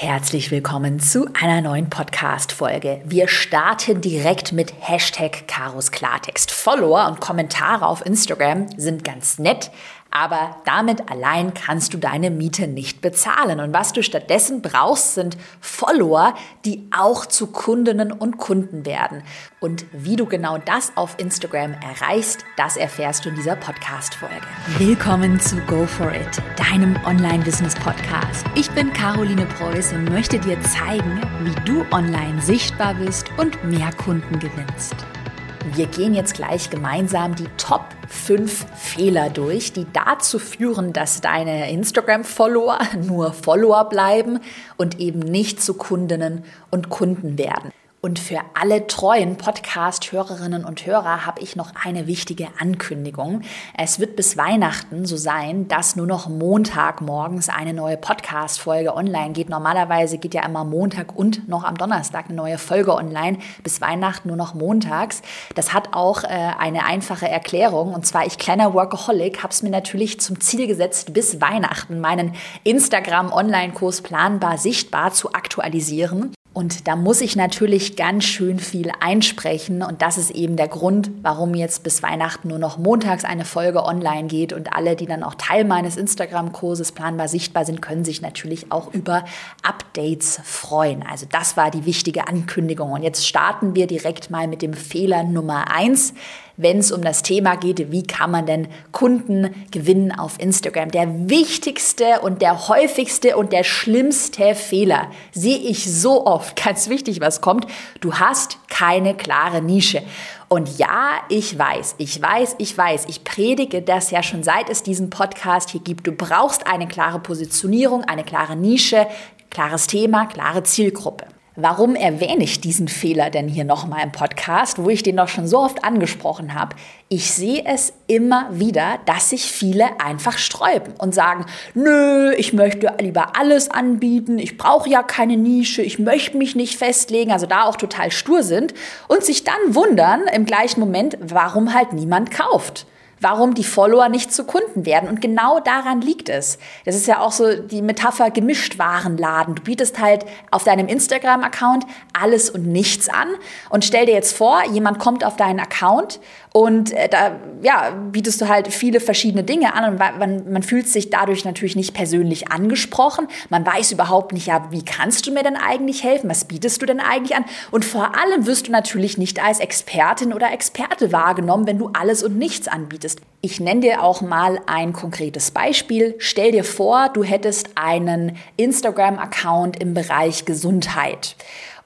Herzlich willkommen zu einer neuen Podcast-Folge. Wir starten direkt mit Hashtag Karos Klartext. Follower und Kommentare auf Instagram sind ganz nett, aber damit allein kannst du deine Miete nicht bezahlen. Und was du stattdessen brauchst, sind Follower, die auch zu Kundinnen und Kunden werden. Und wie du genau das auf Instagram erreichst, das erfährst du in dieser Podcast-Folge. Willkommen zu Go For It, deinem Online-Business-Podcast. Ich bin Caroline Preuß und möchte dir zeigen, wie du online sichtbar bist und mehr Kunden gewinnst. Wir gehen jetzt gleich gemeinsam die Top 5 Fehler durch, die dazu führen, dass deine Instagram-Follower nur Follower bleiben und eben nicht zu Kundinnen und Kunden werden. Und für alle treuen Podcast-Hörerinnen und Hörer habe ich noch eine wichtige Ankündigung. Es wird bis Weihnachten so sein, dass nur noch Montag morgens eine neue Podcast-Folge online geht. Normalerweise geht ja immer Montag und noch am Donnerstag eine neue Folge online. Bis Weihnachten nur noch montags. Das hat auch äh, eine einfache Erklärung. Und zwar, ich kleiner Workaholic habe es mir natürlich zum Ziel gesetzt, bis Weihnachten meinen Instagram-Online-Kurs planbar sichtbar zu aktualisieren. Und da muss ich natürlich ganz schön viel einsprechen. Und das ist eben der Grund, warum jetzt bis Weihnachten nur noch montags eine Folge online geht. Und alle, die dann auch Teil meines Instagram-Kurses planbar sichtbar sind, können sich natürlich auch über Updates freuen. Also das war die wichtige Ankündigung. Und jetzt starten wir direkt mal mit dem Fehler Nummer eins wenn es um das Thema geht, wie kann man denn Kunden gewinnen auf Instagram. Der wichtigste und der häufigste und der schlimmste Fehler sehe ich so oft, ganz wichtig, was kommt, du hast keine klare Nische. Und ja, ich weiß, ich weiß, ich weiß, ich predige das ja schon seit es diesen Podcast hier gibt. Du brauchst eine klare Positionierung, eine klare Nische, klares Thema, klare Zielgruppe. Warum erwähne ich diesen Fehler denn hier nochmal im Podcast, wo ich den doch schon so oft angesprochen habe? Ich sehe es immer wieder, dass sich viele einfach sträuben und sagen, nö, ich möchte lieber alles anbieten, ich brauche ja keine Nische, ich möchte mich nicht festlegen, also da auch total stur sind und sich dann wundern im gleichen Moment, warum halt niemand kauft warum die Follower nicht zu Kunden werden. Und genau daran liegt es. Das ist ja auch so die Metapher Gemischtwarenladen. Du bietest halt auf deinem Instagram-Account alles und nichts an und stell dir jetzt vor, jemand kommt auf deinen Account und äh, da ja, bietest du halt viele verschiedene Dinge an und man, man fühlt sich dadurch natürlich nicht persönlich angesprochen. Man weiß überhaupt nicht, ja, wie kannst du mir denn eigentlich helfen? Was bietest du denn eigentlich an? Und vor allem wirst du natürlich nicht als Expertin oder Experte wahrgenommen, wenn du alles und nichts anbietest. Ich nenne dir auch mal ein konkretes Beispiel. Stell dir vor, du hättest einen Instagram-Account im Bereich Gesundheit.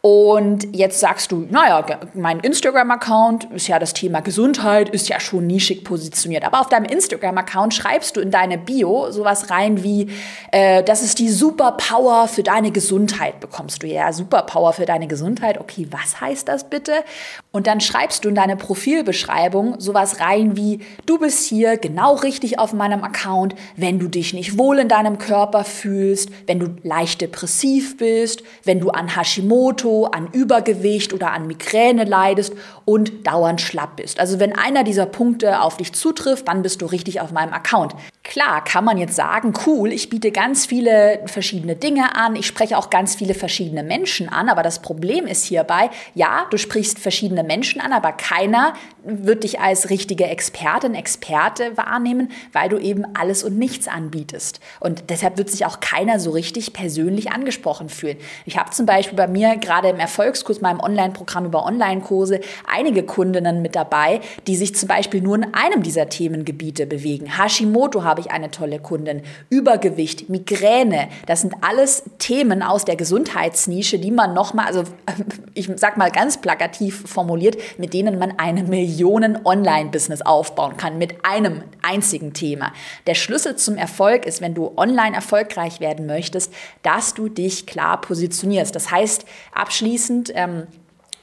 Und jetzt sagst du, naja, mein Instagram-Account ist ja das Thema Gesundheit, ist ja schon nischig positioniert. Aber auf deinem Instagram-Account schreibst du in deine Bio sowas rein wie, äh, das ist die Superpower für deine Gesundheit. Bekommst du ja Superpower für deine Gesundheit. Okay, was heißt das bitte? Und dann schreibst du in deine Profilbeschreibung sowas rein wie, du bist hier genau richtig auf meinem Account, wenn du dich nicht wohl in deinem Körper fühlst, wenn du leicht depressiv bist, wenn du an Hashimoto an Übergewicht oder an Migräne leidest und dauernd schlapp bist. Also wenn einer dieser Punkte auf dich zutrifft, dann bist du richtig auf meinem Account. Klar, kann man jetzt sagen, cool, ich biete ganz viele verschiedene Dinge an, ich spreche auch ganz viele verschiedene Menschen an, aber das Problem ist hierbei, ja, du sprichst verschiedene Menschen an, aber keiner wird dich als richtige Expertin, Experte wahrnehmen, weil du eben alles und nichts anbietest. Und deshalb wird sich auch keiner so richtig persönlich angesprochen fühlen. Ich habe zum Beispiel bei mir gerade im Erfolgskurs, meinem Online-Programm über Online-Kurse, einige Kundinnen mit dabei, die sich zum Beispiel nur in einem dieser Themengebiete bewegen. Hashimoto habe ich eine tolle Kundin, Übergewicht, Migräne, das sind alles Themen aus der Gesundheitsnische, die man nochmal, also ich sag mal ganz plakativ formuliert, mit denen man eine Millionen Online-Business aufbauen kann, mit einem einzigen Thema. Der Schlüssel zum Erfolg ist, wenn du online erfolgreich werden möchtest, dass du dich klar positionierst. Das heißt, abschließend, ähm,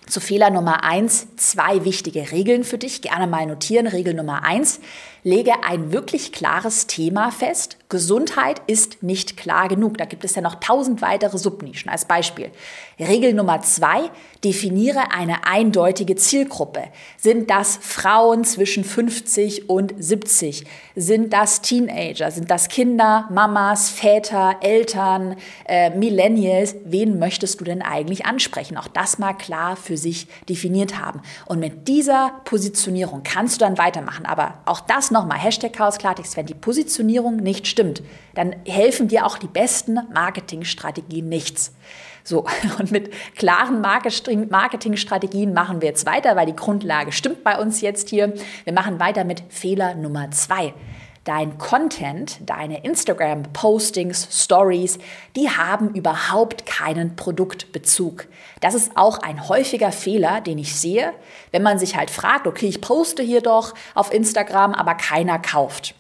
zu Fehler Nummer eins zwei wichtige Regeln für dich. Gerne mal notieren. Regel Nummer eins. Lege ein wirklich klares Thema fest. Gesundheit ist nicht klar genug. Da gibt es ja noch tausend weitere Subnischen. Als Beispiel. Regel Nummer zwei. Definiere eine eindeutige Zielgruppe. Sind das Frauen zwischen 50 und 70? Sind das Teenager? Sind das Kinder, Mamas, Väter, Eltern, äh, Millennials? Wen möchtest du denn eigentlich ansprechen? Auch das mal klar für sich definiert haben. Und mit dieser Positionierung kannst du dann weitermachen. Aber auch das nochmal, Hashtag Chaos Klartext, wenn die Positionierung nicht stimmt, dann helfen dir auch die besten Marketingstrategien nichts. So, und mit klaren Marketingstrategien machen wir jetzt weiter, weil die Grundlage stimmt bei uns jetzt hier. Wir machen weiter mit Fehler Nummer zwei. Dein Content, deine Instagram-Postings, Stories, die haben überhaupt keinen Produktbezug. Das ist auch ein häufiger Fehler, den ich sehe, wenn man sich halt fragt, okay, ich poste hier doch auf Instagram, aber keiner kauft.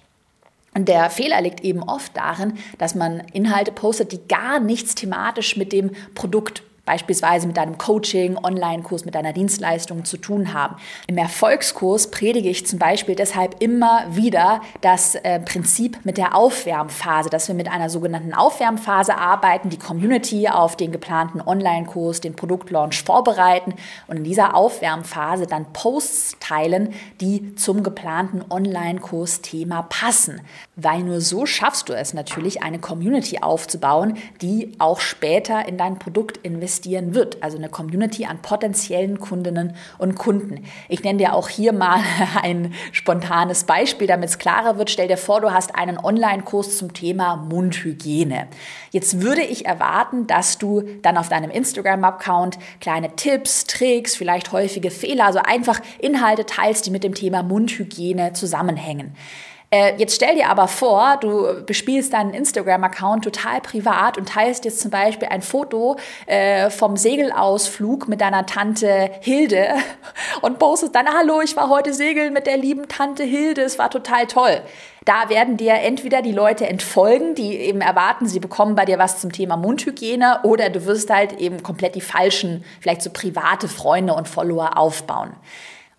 Und der Fehler liegt eben oft darin, dass man Inhalte postet, die gar nichts thematisch mit dem Produkt beispielsweise mit deinem Coaching, Online-Kurs, mit deiner Dienstleistung zu tun haben. Im Erfolgskurs predige ich zum Beispiel deshalb immer wieder das äh, Prinzip mit der Aufwärmphase, dass wir mit einer sogenannten Aufwärmphase arbeiten, die Community auf den geplanten Online-Kurs, den Produktlaunch vorbereiten und in dieser Aufwärmphase dann Posts teilen, die zum geplanten Online-Kurs-Thema passen. Weil nur so schaffst du es natürlich, eine Community aufzubauen, die auch später in dein Produkt investiert investieren wird. Also eine Community an potenziellen Kundinnen und Kunden. Ich nenne dir auch hier mal ein spontanes Beispiel, damit es klarer wird. Stell dir vor, du hast einen Online-Kurs zum Thema Mundhygiene. Jetzt würde ich erwarten, dass du dann auf deinem Instagram-Account kleine Tipps, Tricks, vielleicht häufige Fehler, also einfach Inhalte teilst, die mit dem Thema Mundhygiene zusammenhängen. Äh, jetzt stell dir aber vor, du bespielst deinen Instagram-Account total privat und teilst jetzt zum Beispiel ein Foto äh, vom Segelausflug mit deiner Tante Hilde und postest dann, hallo, ich war heute segeln mit der lieben Tante Hilde, es war total toll. Da werden dir entweder die Leute entfolgen, die eben erwarten, sie bekommen bei dir was zum Thema Mundhygiene, oder du wirst halt eben komplett die falschen, vielleicht so private Freunde und Follower aufbauen.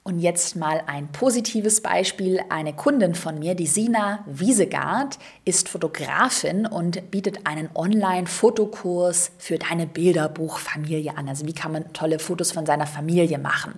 Und jetzt mal ein positives Beispiel. Eine Kundin von mir, die Sina Wiesegard, ist Fotografin und bietet einen Online-Fotokurs für deine Bilderbuchfamilie an. Also wie kann man tolle Fotos von seiner Familie machen.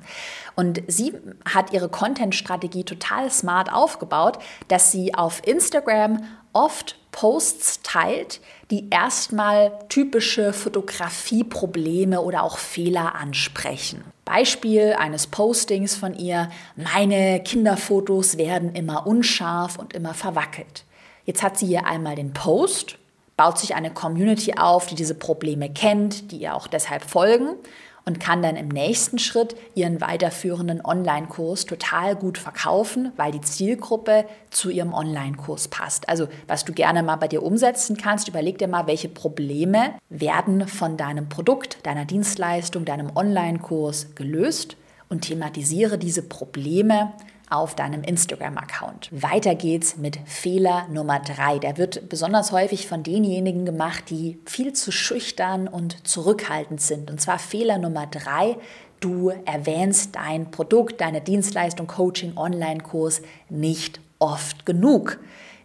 Und sie hat ihre Content-Strategie total smart aufgebaut, dass sie auf Instagram oft Posts teilt, die erstmal typische Fotografieprobleme oder auch Fehler ansprechen. Beispiel eines Postings von ihr, meine Kinderfotos werden immer unscharf und immer verwackelt. Jetzt hat sie hier einmal den Post, baut sich eine Community auf, die diese Probleme kennt, die ihr auch deshalb folgen und kann dann im nächsten Schritt ihren weiterführenden Online-Kurs total gut verkaufen, weil die Zielgruppe zu ihrem Online-Kurs passt. Also was du gerne mal bei dir umsetzen kannst, überleg dir mal, welche Probleme werden von deinem Produkt, deiner Dienstleistung, deinem Online-Kurs gelöst und thematisiere diese Probleme auf deinem Instagram-Account. Weiter geht's mit Fehler Nummer drei. Der wird besonders häufig von denjenigen gemacht, die viel zu schüchtern und zurückhaltend sind. Und zwar Fehler Nummer drei. Du erwähnst dein Produkt, deine Dienstleistung, Coaching, Online-Kurs nicht oft genug.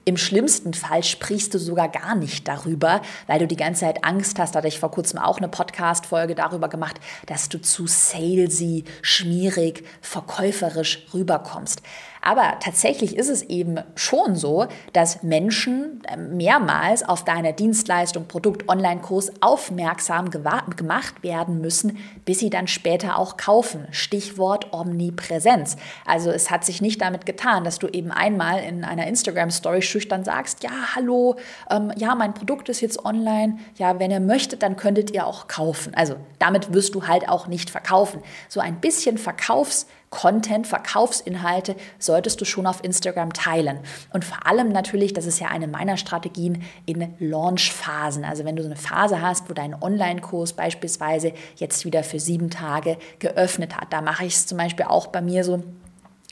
Im schlimmsten Fall sprichst du sogar gar nicht darüber, weil du die ganze Zeit Angst hast. Da hatte ich vor kurzem auch eine Podcast-Folge darüber gemacht, dass du zu salesy, schmierig, verkäuferisch rüberkommst. Aber tatsächlich ist es eben schon so, dass Menschen äh, mehrmals auf deine Dienstleistung, Produkt, Online-Kurs aufmerksam gemacht werden müssen, bis sie dann später auch kaufen. Stichwort Omnipräsenz. Also es hat sich nicht damit getan, dass du eben einmal in einer Instagram-Story schüchtern sagst, ja, hallo, ähm, ja, mein Produkt ist jetzt online. Ja, wenn ihr möchtet, dann könntet ihr auch kaufen. Also damit wirst du halt auch nicht verkaufen. So ein bisschen Verkaufs- Content, Verkaufsinhalte solltest du schon auf Instagram teilen. Und vor allem natürlich, das ist ja eine meiner Strategien in Launchphasen. Also wenn du so eine Phase hast, wo dein Online-Kurs beispielsweise jetzt wieder für sieben Tage geöffnet hat, da mache ich es zum Beispiel auch bei mir so,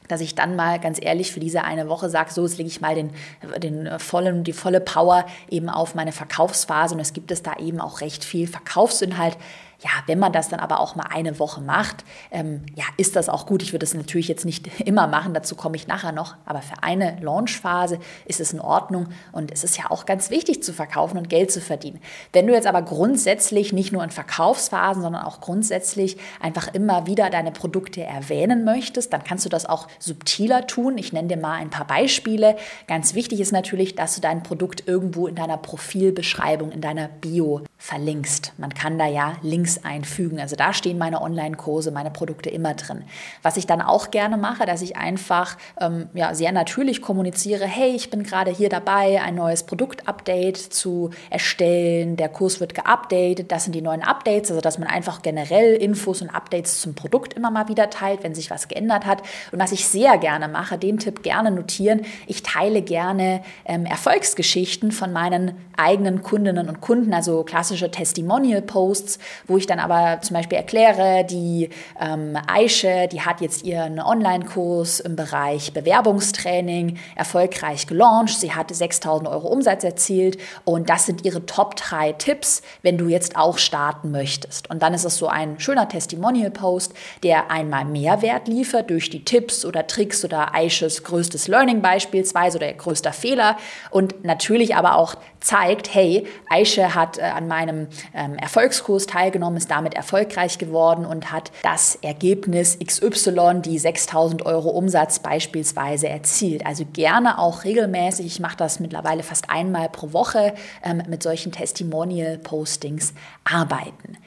dass ich dann mal ganz ehrlich für diese eine Woche sage, so, jetzt lege ich mal den, den vollen, die volle Power eben auf meine Verkaufsphase und es gibt es da eben auch recht viel Verkaufsinhalt ja, wenn man das dann aber auch mal eine Woche macht, ähm, ja, ist das auch gut. Ich würde es natürlich jetzt nicht immer machen, dazu komme ich nachher noch, aber für eine Launchphase ist es in Ordnung und es ist ja auch ganz wichtig zu verkaufen und Geld zu verdienen. Wenn du jetzt aber grundsätzlich nicht nur in Verkaufsphasen, sondern auch grundsätzlich einfach immer wieder deine Produkte erwähnen möchtest, dann kannst du das auch subtiler tun. Ich nenne dir mal ein paar Beispiele. Ganz wichtig ist natürlich, dass du dein Produkt irgendwo in deiner Profilbeschreibung, in deiner Bio verlinkst. Man kann da ja Links einfügen. Also da stehen meine Online-Kurse, meine Produkte immer drin. Was ich dann auch gerne mache, dass ich einfach ähm, ja, sehr natürlich kommuniziere, hey, ich bin gerade hier dabei, ein neues Produkt-Update zu erstellen. Der Kurs wird geupdatet. Das sind die neuen Updates, also dass man einfach generell Infos und Updates zum Produkt immer mal wieder teilt, wenn sich was geändert hat. Und was ich sehr gerne mache, den Tipp gerne notieren, ich teile gerne ähm, Erfolgsgeschichten von meinen eigenen Kundinnen und Kunden, also klassische Testimonial-Posts, wo ich dann aber zum Beispiel erkläre, die ähm, Aische, die hat jetzt ihren Online-Kurs im Bereich Bewerbungstraining erfolgreich gelauncht. Sie hat 6000 Euro Umsatz erzielt und das sind ihre Top 3 Tipps, wenn du jetzt auch starten möchtest. Und dann ist es so ein schöner Testimonial-Post, der einmal Mehrwert liefert durch die Tipps oder Tricks oder Aisches größtes Learning beispielsweise oder größter Fehler und natürlich aber auch zeigt, hey, Aische hat äh, an meinem ähm, Erfolgskurs teilgenommen, ist damit erfolgreich geworden und hat das Ergebnis XY, die 6000 Euro Umsatz beispielsweise erzielt. Also gerne auch regelmäßig, ich mache das mittlerweile fast einmal pro Woche ähm, mit solchen Testimonial-Postings arbeiten.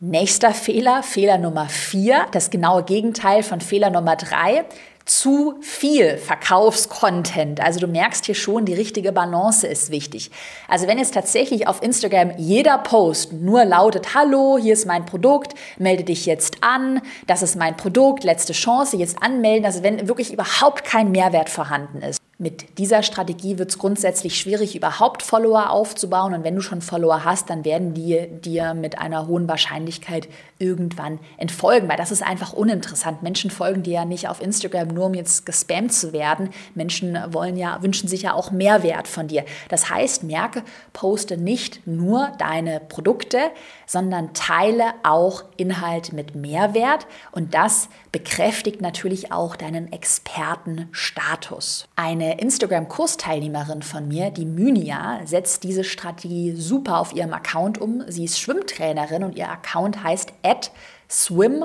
Nächster Fehler, Fehler Nummer vier, das genaue Gegenteil von Fehler Nummer drei zu viel Verkaufscontent. Also du merkst hier schon, die richtige Balance ist wichtig. Also wenn jetzt tatsächlich auf Instagram jeder Post nur lautet, hallo, hier ist mein Produkt, melde dich jetzt an, das ist mein Produkt, letzte Chance, jetzt anmelden, also wenn wirklich überhaupt kein Mehrwert vorhanden ist, mit dieser Strategie wird es grundsätzlich schwierig, überhaupt Follower aufzubauen. Und wenn du schon Follower hast, dann werden die dir mit einer hohen Wahrscheinlichkeit irgendwann entfolgen, weil das ist einfach uninteressant. Menschen folgen dir ja nicht auf Instagram nur, um jetzt gespammt zu werden. Menschen wollen ja, wünschen sich ja auch Mehrwert von dir. Das heißt, merke, poste nicht nur deine Produkte, sondern teile auch Inhalt mit Mehrwert. Und das bekräftigt natürlich auch deinen Expertenstatus. Eine Instagram-Kursteilnehmerin von mir, die Mynia, setzt diese Strategie super auf ihrem Account um. Sie ist Schwimmtrainerin und ihr Account heißt Swim-Start.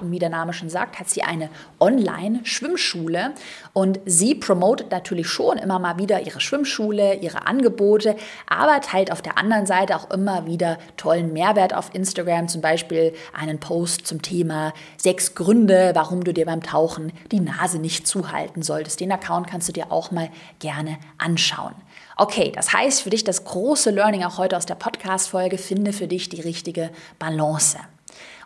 Und wie der Name schon sagt, hat sie eine Online-Schwimmschule. Und sie promotet natürlich schon immer mal wieder ihre Schwimmschule, ihre Angebote, aber teilt auf der anderen Seite auch immer wieder tollen Mehrwert auf Instagram. Zum Beispiel einen Post zum Thema sechs Gründe, warum du dir beim Tauchen die Nase nicht zuhalten solltest. Den Account kannst du dir auch mal gerne anschauen. Okay, das heißt für dich das große Learning auch heute aus der Podcast-Folge, finde für dich die richtige Balance.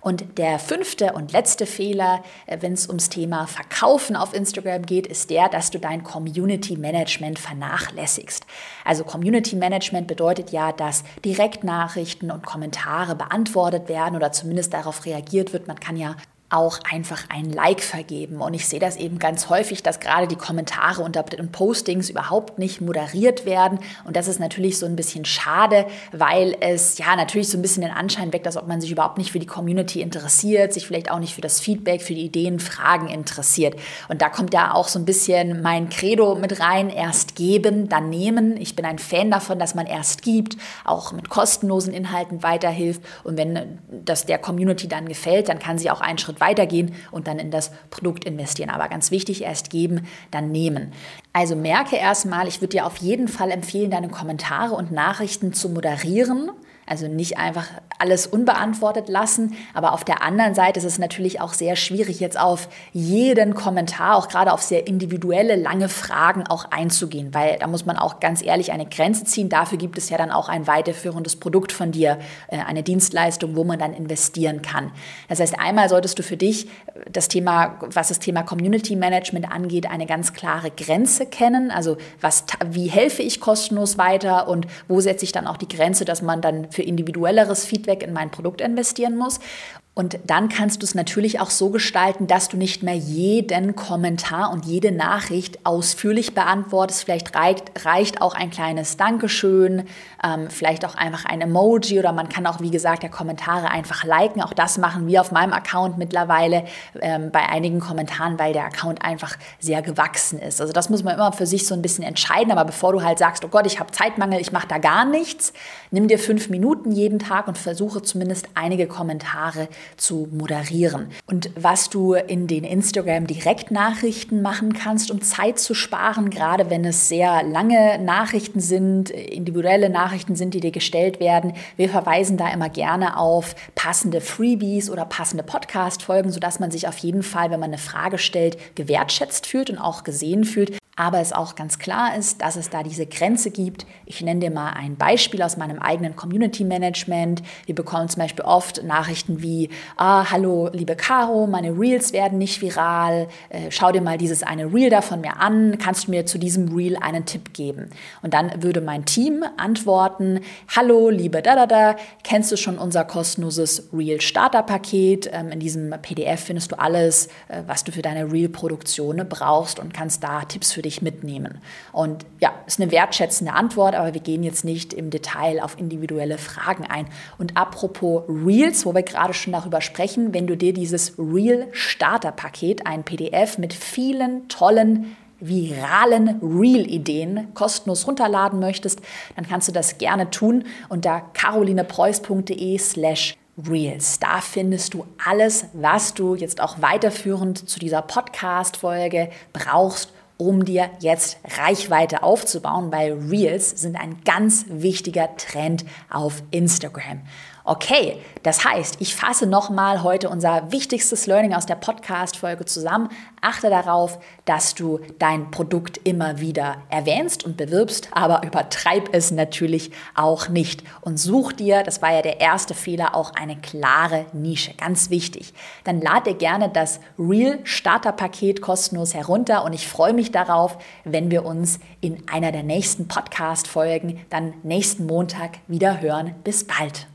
Und der fünfte und letzte Fehler, äh, wenn es ums Thema Verkaufen auf Instagram geht, ist der, dass du dein Community Management vernachlässigst. Also Community Management bedeutet ja, dass Direktnachrichten und Kommentare beantwortet werden oder zumindest darauf reagiert wird. Man kann ja auch einfach ein Like vergeben. Und ich sehe das eben ganz häufig, dass gerade die Kommentare und Postings überhaupt nicht moderiert werden. Und das ist natürlich so ein bisschen schade, weil es ja natürlich so ein bisschen den Anschein weckt, als ob man sich überhaupt nicht für die Community interessiert, sich vielleicht auch nicht für das Feedback, für die Ideen, Fragen interessiert. Und da kommt ja auch so ein bisschen mein Credo mit rein, erst geben, dann nehmen. Ich bin ein Fan davon, dass man erst gibt, auch mit kostenlosen Inhalten weiterhilft. Und wenn das der Community dann gefällt, dann kann sie auch einen Schritt weitergehen und dann in das Produkt investieren. Aber ganz wichtig, erst geben, dann nehmen. Also merke erstmal, ich würde dir auf jeden Fall empfehlen, deine Kommentare und Nachrichten zu moderieren also nicht einfach alles unbeantwortet lassen. Aber auf der anderen Seite ist es natürlich auch sehr schwierig, jetzt auf jeden Kommentar, auch gerade auf sehr individuelle, lange Fragen auch einzugehen, weil da muss man auch ganz ehrlich eine Grenze ziehen. Dafür gibt es ja dann auch ein weiterführendes Produkt von dir, äh, eine Dienstleistung, wo man dann investieren kann. Das heißt, einmal solltest du für dich das Thema, was das Thema Community Management angeht, eine ganz klare Grenze kennen. Also was, wie helfe ich kostenlos weiter und wo setze ich dann auch die Grenze, dass man dann für für individuelleres Feedback in mein Produkt investieren muss. Und dann kannst du es natürlich auch so gestalten, dass du nicht mehr jeden Kommentar und jede Nachricht ausführlich beantwortest. Vielleicht reicht, reicht auch ein kleines Dankeschön, ähm, vielleicht auch einfach ein Emoji oder man kann auch, wie gesagt, der Kommentare einfach liken. Auch das machen wir auf meinem Account mittlerweile ähm, bei einigen Kommentaren, weil der Account einfach sehr gewachsen ist. Also das muss man immer für sich so ein bisschen entscheiden. Aber bevor du halt sagst, oh Gott, ich habe Zeitmangel, ich mache da gar nichts, nimm dir fünf Minuten jeden Tag und versuche zumindest einige Kommentare zu moderieren. Und was du in den Instagram-Direktnachrichten machen kannst, um Zeit zu sparen, gerade wenn es sehr lange Nachrichten sind, individuelle Nachrichten sind, die dir gestellt werden. Wir verweisen da immer gerne auf passende Freebies oder passende Podcast-Folgen, sodass man sich auf jeden Fall, wenn man eine Frage stellt, gewertschätzt fühlt und auch gesehen fühlt aber es auch ganz klar ist, dass es da diese Grenze gibt. Ich nenne dir mal ein Beispiel aus meinem eigenen Community Management. Wir bekommen zum Beispiel oft Nachrichten wie, ah, hallo, liebe Caro, meine Reels werden nicht viral. Äh, schau dir mal dieses eine Reel da von mir an. Kannst du mir zu diesem Reel einen Tipp geben? Und dann würde mein Team antworten, hallo, liebe da da da, kennst du schon unser kostenloses Reel Starter Paket? Ähm, in diesem PDF findest du alles, äh, was du für deine Reel Produktion brauchst und kannst da Tipps für dich mitnehmen. Und ja, ist eine wertschätzende Antwort, aber wir gehen jetzt nicht im Detail auf individuelle Fragen ein. Und apropos Reels, wo wir gerade schon darüber sprechen, wenn du dir dieses Reel Starter Paket, ein PDF mit vielen tollen viralen Reel-Ideen kostenlos runterladen möchtest, dann kannst du das gerne tun unter carolinepreuß.de slash Reels. Da findest du alles, was du jetzt auch weiterführend zu dieser Podcast-Folge brauchst, um dir jetzt Reichweite aufzubauen, weil Reels sind ein ganz wichtiger Trend auf Instagram. Okay, das heißt, ich fasse nochmal heute unser wichtigstes Learning aus der Podcast-Folge zusammen. Achte darauf, dass du dein Produkt immer wieder erwähnst und bewirbst, aber übertreib es natürlich auch nicht. Und such dir, das war ja der erste Fehler, auch eine klare Nische. Ganz wichtig. Dann lad dir gerne das Real Starter Paket kostenlos herunter und ich freue mich darauf, wenn wir uns in einer der nächsten Podcast-Folgen dann nächsten Montag wieder hören. Bis bald.